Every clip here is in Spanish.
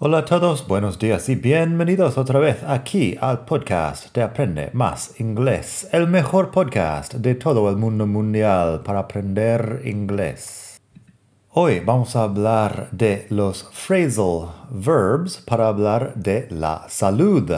Hola a todos, buenos días y bienvenidos otra vez aquí al podcast de Aprende Más Inglés, el mejor podcast de todo el mundo mundial para aprender inglés. Hoy vamos a hablar de los phrasal verbs para hablar de la salud.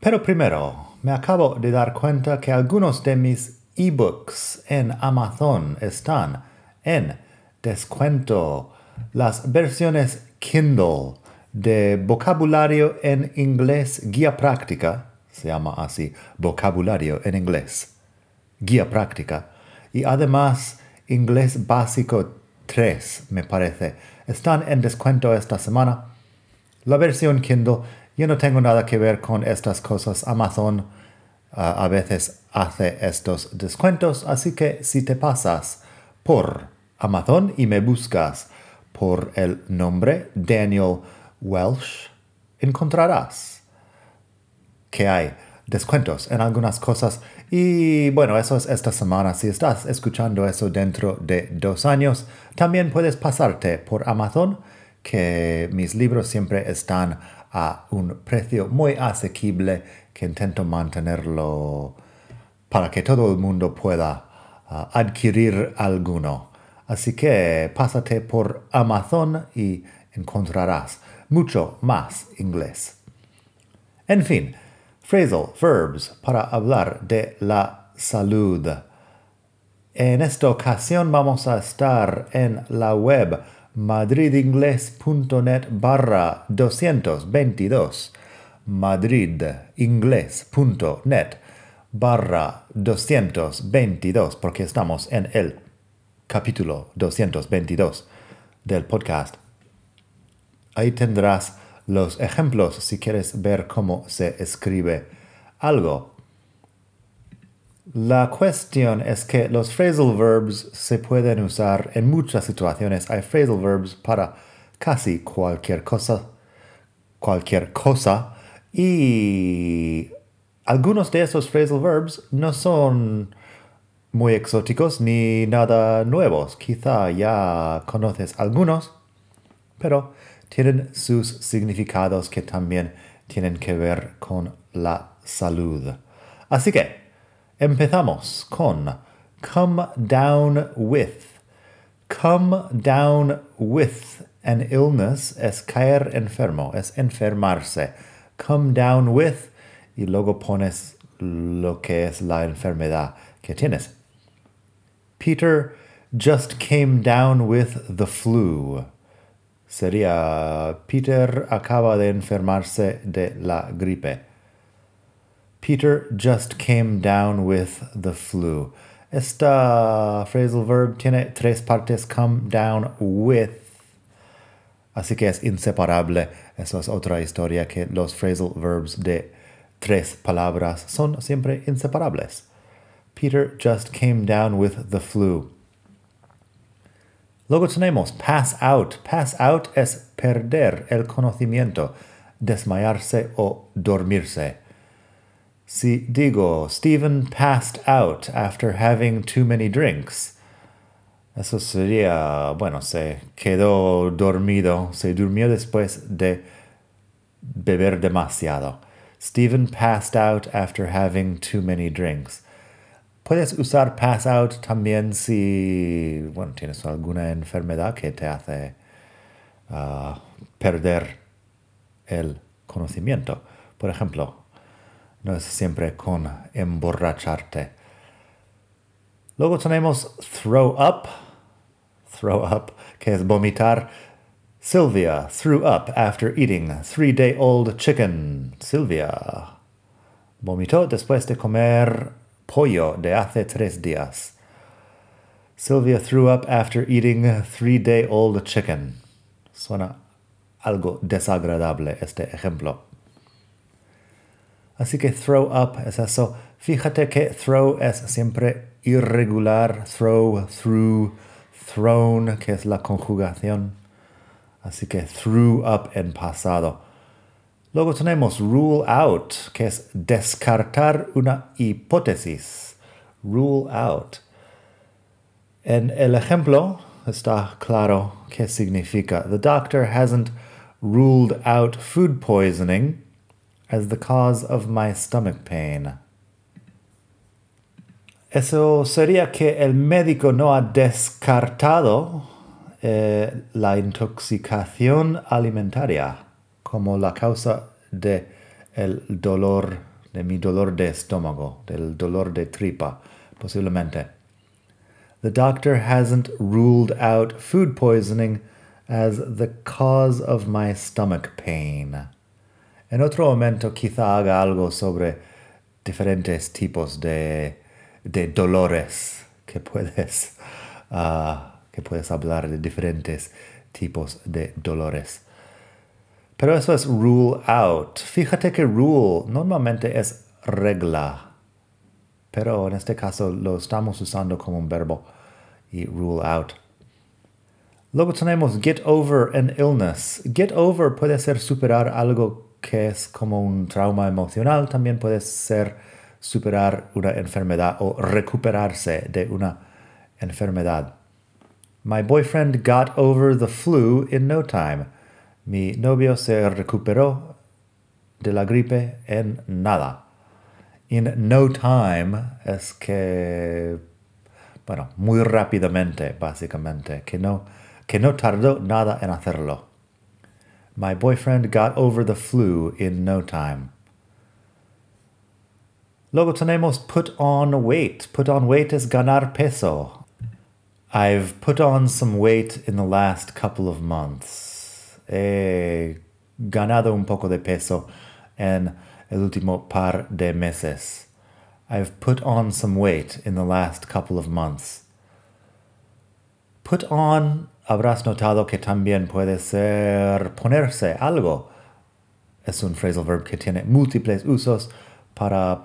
Pero primero, me acabo de dar cuenta que algunos de mis ebooks en Amazon están en descuento. Las versiones Kindle de vocabulario en inglés guía práctica, se llama así, vocabulario en inglés, guía práctica, y además inglés básico 3, me parece. Están en descuento esta semana. La versión Kindle, yo no tengo nada que ver con estas cosas. Amazon ah, a veces hace estos descuentos, así que si te pasas por Amazon y me buscas por el nombre Daniel Welsh, encontrarás que hay descuentos en algunas cosas. Y bueno, eso es esta semana. Si estás escuchando eso dentro de dos años, también puedes pasarte por Amazon, que mis libros siempre están a un precio muy asequible que intento mantenerlo para que todo el mundo pueda ah, adquirir alguno. Así que pásate por Amazon y encontrarás mucho más inglés. En fin, phrasal verbs para hablar de la salud. En esta ocasión vamos a estar en la web madridingles.net barra 222 madridingles.net barra 222 porque estamos en el capítulo 222 del podcast Ahí tendrás los ejemplos si quieres ver cómo se escribe algo. La cuestión es que los phrasal verbs se pueden usar en muchas situaciones. Hay phrasal verbs para casi cualquier cosa, cualquier cosa. Y algunos de esos phrasal verbs no son muy exóticos ni nada nuevos. Quizá ya conoces algunos, pero tienen sus significados que también tienen que ver con la salud. Así que empezamos con come down with. Come down with an illness es caer enfermo, es enfermarse. Come down with y luego pones lo que es la enfermedad que tienes. Peter just came down with the flu sería Peter acaba de enfermarse de la gripe. Peter just came down with the flu. Esta phrasal verb tiene tres partes, come down with. Así que es inseparable. Eso es otra historia que los phrasal verbs de tres palabras son siempre inseparables. Peter just came down with the flu. Luego tenemos pass out. Pass out es perder el conocimiento, desmayarse o dormirse. Si digo, Stephen passed out after having too many drinks, eso sería, bueno, se quedó dormido, se durmió después de beber demasiado. Stephen passed out after having too many drinks. Puedes usar pass out también si bueno, tienes alguna enfermedad que te hace ah, perder el conocimiento. Por ejemplo, no es siempre con emborracharte. Luego tenemos throw up, throw up, que es vomitar. Sylvia threw up after eating three-day-old chicken. Sylvia vomitó después de comer pollo de hace tres días. Sylvia threw up after eating three-day-old chicken. Suena algo desagradable este ejemplo. Así que throw up es eso. Fíjate que throw es siempre irregular, throw, through, thrown, que es la conjugación. Así que threw up en pasado. Luego tenemos rule out, que es descartar una hipótesis. Rule out. En el ejemplo está claro qué significa. The doctor hasn't ruled out food poisoning as the cause of my stomach pain. Eso sería que el médico no ha descartado eh, la intoxicación alimentaria como la causa de el dolor, de mi dolor de estómago, del dolor de tripa, posiblemente. The doctor hasn't ruled out food poisoning as the cause of my stomach pain. En otro momento quizá haga algo sobre diferentes tipos de, de dolores que puedes, uh, que puedes hablar de diferentes tipos de dolores. Pero eso es rule out. Fíjate que rule normalmente es regla, pero en este caso lo estamos usando como un verbo y rule out. Luego tenemos get over an illness. Get over puede ser superar algo que es como un trauma emocional, también puede ser superar una enfermedad o recuperarse de una enfermedad. My boyfriend got over the flu in no time. Mi novio se recuperó de la gripe en nada. In no time es que, bueno, muy rápidamente, básicamente, que no, que no tardó nada en hacerlo. My boyfriend got over the flu in no time. Luego tenemos put on weight. Put on weight es ganar peso. I've put on some weight in the last couple of months he ganado un poco de peso en el último par de meses. I've put on some weight in the last couple of months. Put on, habrás notado que también puede ser ponerse algo. Es un phrasal verb que tiene múltiples usos para,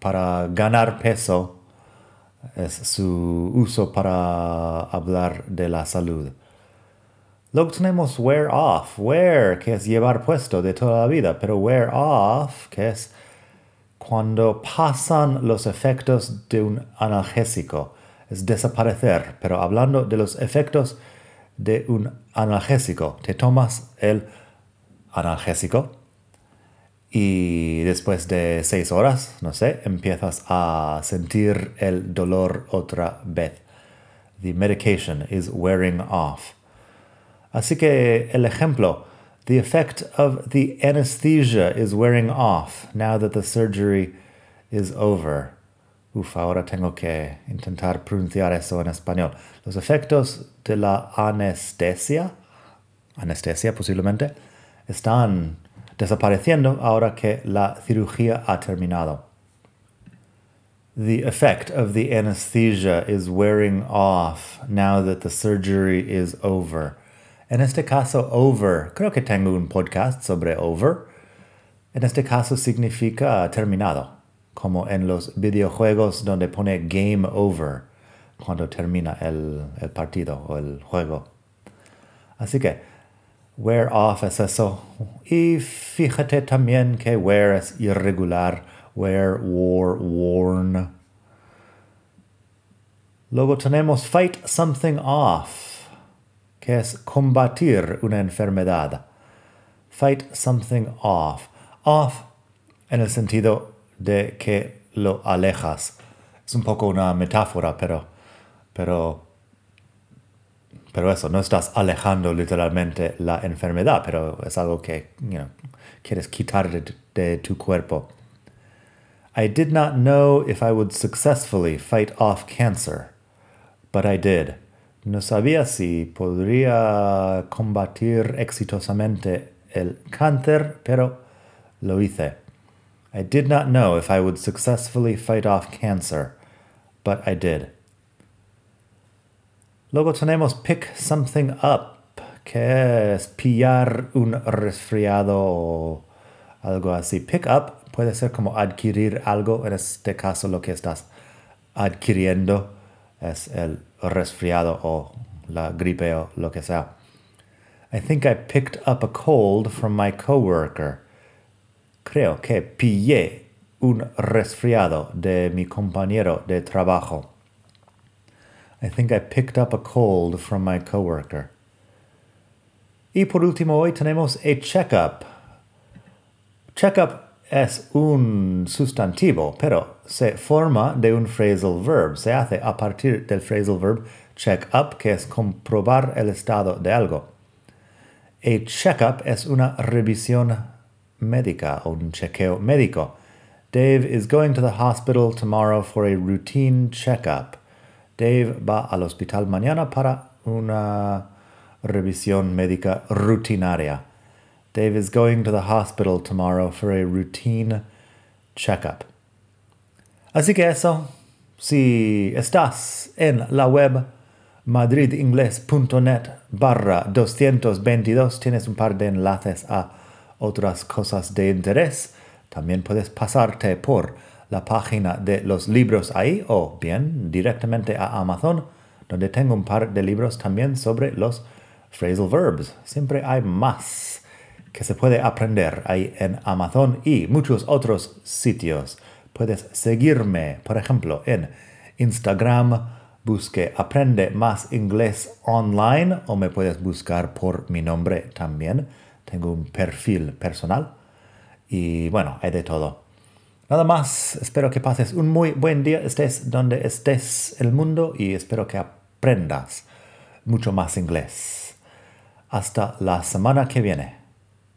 para ganar peso. Es su uso para hablar de la salud. Luego tenemos wear off. Wear, que es llevar puesto de toda la vida, pero wear off, que es cuando pasan los efectos de un analgésico. Es desaparecer, pero hablando de los efectos de un analgésico, te tomas el analgésico y después de seis horas, no sé, empiezas a sentir el dolor otra vez. The medication is wearing off. Así que el ejemplo, the effect of the anesthesia is wearing off now that the surgery is over. Uf, ahora tengo que intentar pronunciar eso en español. Los efectos de la anestesia, anestesia posiblemente, están desapareciendo ahora que la cirugía ha terminado. The effect of the anesthesia is wearing off now that the surgery is over. En este caso, over, creo que tengo un podcast sobre over. En este caso significa terminado, como en los videojuegos donde pone game over cuando termina el, el partido o el juego. Así que, wear off es eso. Y fíjate también que wear es irregular. Wear, wore, worn. Luego tenemos fight something off que es combatir una enfermedad. Fight something off. Off en el sentido de que lo alejas. Es un poco una metáfora, pero, pero, pero eso, no estás alejando literalmente la enfermedad, pero es algo que quieres quitar de tu cuerpo. I did not know if I would successfully fight off cancer, but I did. No sabía si podría combatir exitosamente el cáncer, pero lo hice. I did not know if I would successfully fight off cancer, but I did. Luego tenemos pick something up, que es pillar un resfriado o algo así. Pick up puede ser como adquirir algo, en este caso lo que estás adquiriendo es el resfriado o la gripe o lo que sea. I think I picked up a cold from my coworker. Creo que pillé un resfriado de mi compañero de trabajo. I think I picked up a cold from my coworker. Y por último, hoy tenemos a checkup. Checkup es un sustantivo, pero se forma de un phrasal verb. Se hace a partir del phrasal verb check up, que es comprobar el estado de algo. A checkup es una revisión médica o un chequeo médico. Dave is going to the hospital tomorrow for a routine checkup. Dave va al hospital mañana para una revisión médica rutinaria. Dave is going to the hospital tomorrow for a routine checkup. Así que eso, si estás en la web madridingles.net barra 222 tienes un par de enlaces a otras cosas de interés. También puedes pasarte por la página de los libros ahí o bien directamente a Amazon, donde tengo un par de libros también sobre los phrasal verbs. Siempre hay más que se puede aprender ahí en Amazon y muchos otros sitios. Puedes seguirme, por ejemplo, en Instagram, busque Aprende más inglés online o me puedes buscar por mi nombre también. Tengo un perfil personal y bueno, hay de todo. Nada más, espero que pases un muy buen día, estés donde estés el mundo y espero que aprendas mucho más inglés. Hasta la semana que viene.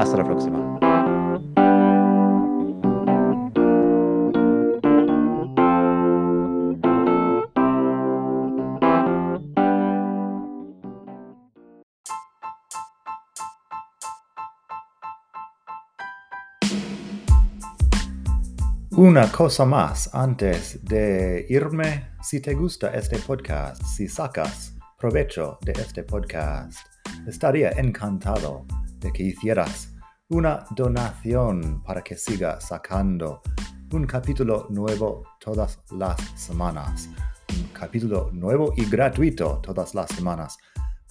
Hasta la próxima. Una cosa más antes de irme, si te gusta este podcast, si sacas provecho de este podcast, estaría encantado de que hicieras una donación para que siga sacando un capítulo nuevo todas las semanas. Un capítulo nuevo y gratuito todas las semanas.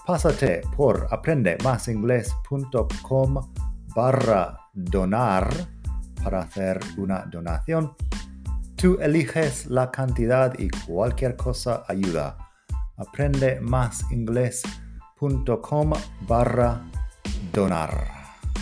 Pásate por aprendemasingles.com barra donar para hacer una donación. Tú eliges la cantidad y cualquier cosa ayuda. Aprende más barra donar.